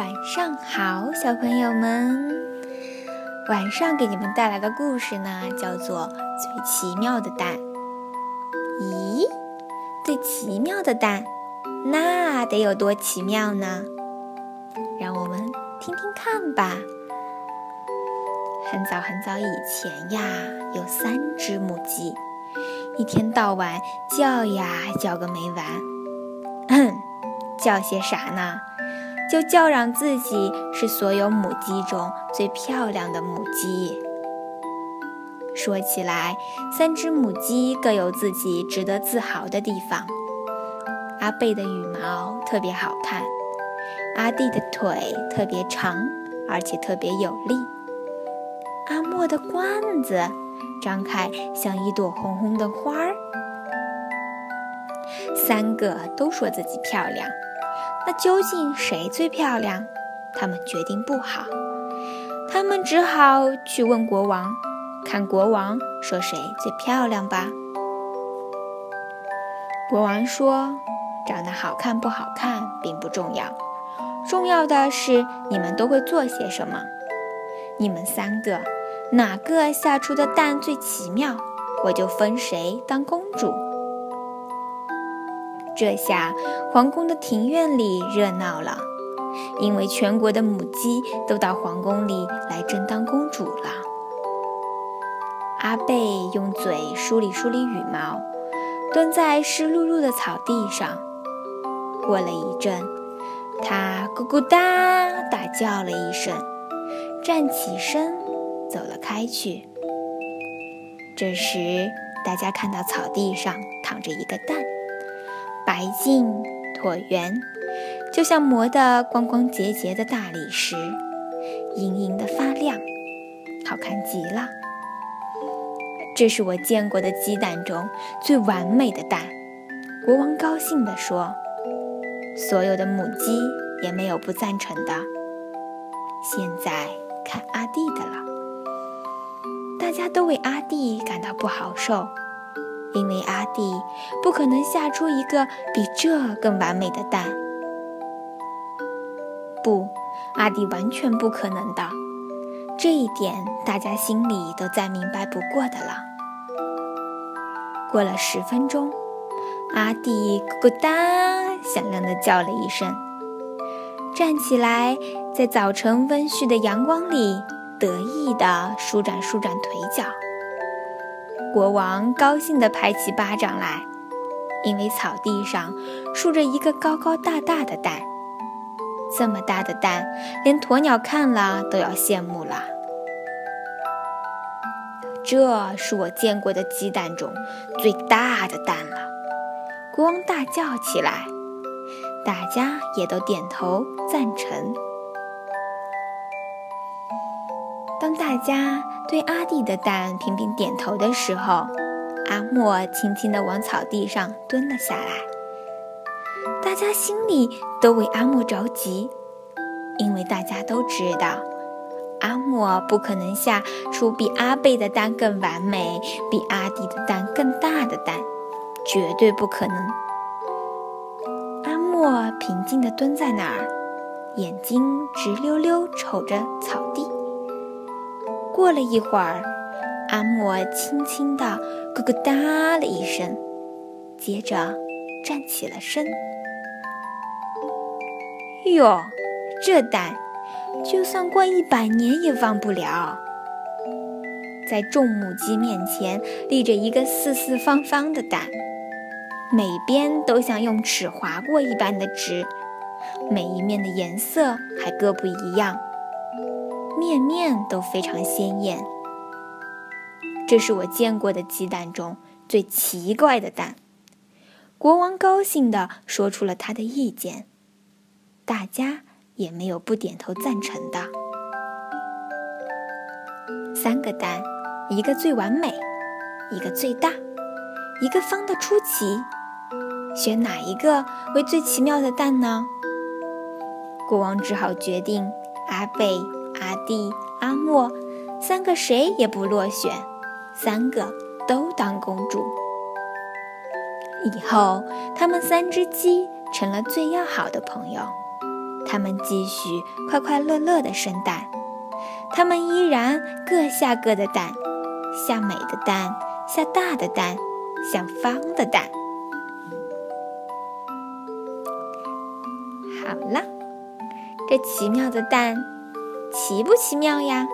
晚上好，小朋友们。晚上给你们带来的故事呢，叫做《最奇妙的蛋》。咦，最奇妙的蛋，那得有多奇妙呢？让我们听听看吧。很早很早以前呀，有三只母鸡，一天到晚叫呀叫个没完。叫些啥呢？就叫嚷自己是所有母鸡中最漂亮的母鸡。说起来，三只母鸡各有自己值得自豪的地方。阿贝的羽毛特别好看，阿弟的腿特别长，而且特别有力。阿莫的冠子张开像一朵红红的花儿。三个都说自己漂亮。那究竟谁最漂亮？他们决定不好，他们只好去问国王，看国王说谁最漂亮吧。国王说：“长得好看不好看并不重要，重要的是你们都会做些什么。你们三个哪个下出的蛋最奇妙，我就封谁当公主。”这下，皇宫的庭院里热闹了，因为全国的母鸡都到皇宫里来争当公主了。阿贝用嘴梳理梳理羽毛，蹲在湿漉漉的草地上。过了一阵，他咕咕哒大叫了一声，站起身走了开去。这时，大家看到草地上躺着一个蛋。白净椭圆，就像磨得光光洁洁的大理石，莹莹的发亮，好看极了。这是我见过的鸡蛋中最完美的蛋。国王高兴地说：“所有的母鸡也没有不赞成的。”现在看阿弟的了，大家都为阿弟感到不好受。因为阿弟不可能下出一个比这更完美的蛋。不，阿弟完全不可能的，这一点大家心里都再明白不过的了。过了十分钟，阿弟咕咕哒响亮地叫了一声，站起来，在早晨温煦的阳光里得意地舒展舒展腿脚。国王高兴地拍起巴掌来，因为草地上竖着一个高高大大的蛋。这么大的蛋，连鸵鸟看了都要羡慕了。这是我见过的鸡蛋中最大的蛋了，国王大叫起来，大家也都点头赞成。大家对阿弟的蛋频频点头的时候，阿莫轻轻地往草地上蹲了下来。大家心里都为阿莫着急，因为大家都知道，阿莫不可能下出比阿贝的蛋更完美、比阿弟的蛋更大的蛋，绝对不可能。阿莫平静地蹲在那儿，眼睛直溜溜瞅着草地。过了一会儿，阿莫轻轻地“咕咕哒”了一声，接着站起了身。哟，这蛋就算过一百年也忘不了。在众母鸡面前立着一个四四方方的蛋，每边都像用尺划过一般的直，每一面的颜色还各不一样。面面都非常鲜艳，这是我见过的鸡蛋中最奇怪的蛋。国王高兴地说出了他的意见，大家也没有不点头赞成的。三个蛋，一个最完美，一个最大，一个方的出奇，选哪一个为最奇妙的蛋呢？国王只好决定阿贝。阿弟、阿莫，三个谁也不落选，三个都当公主。以后，他们三只鸡成了最要好的朋友。他们继续快快乐乐的生蛋。他们依然各下各的蛋，下美的蛋，下大的蛋，下方的蛋。好了，这奇妙的蛋，奇不奇妙呀？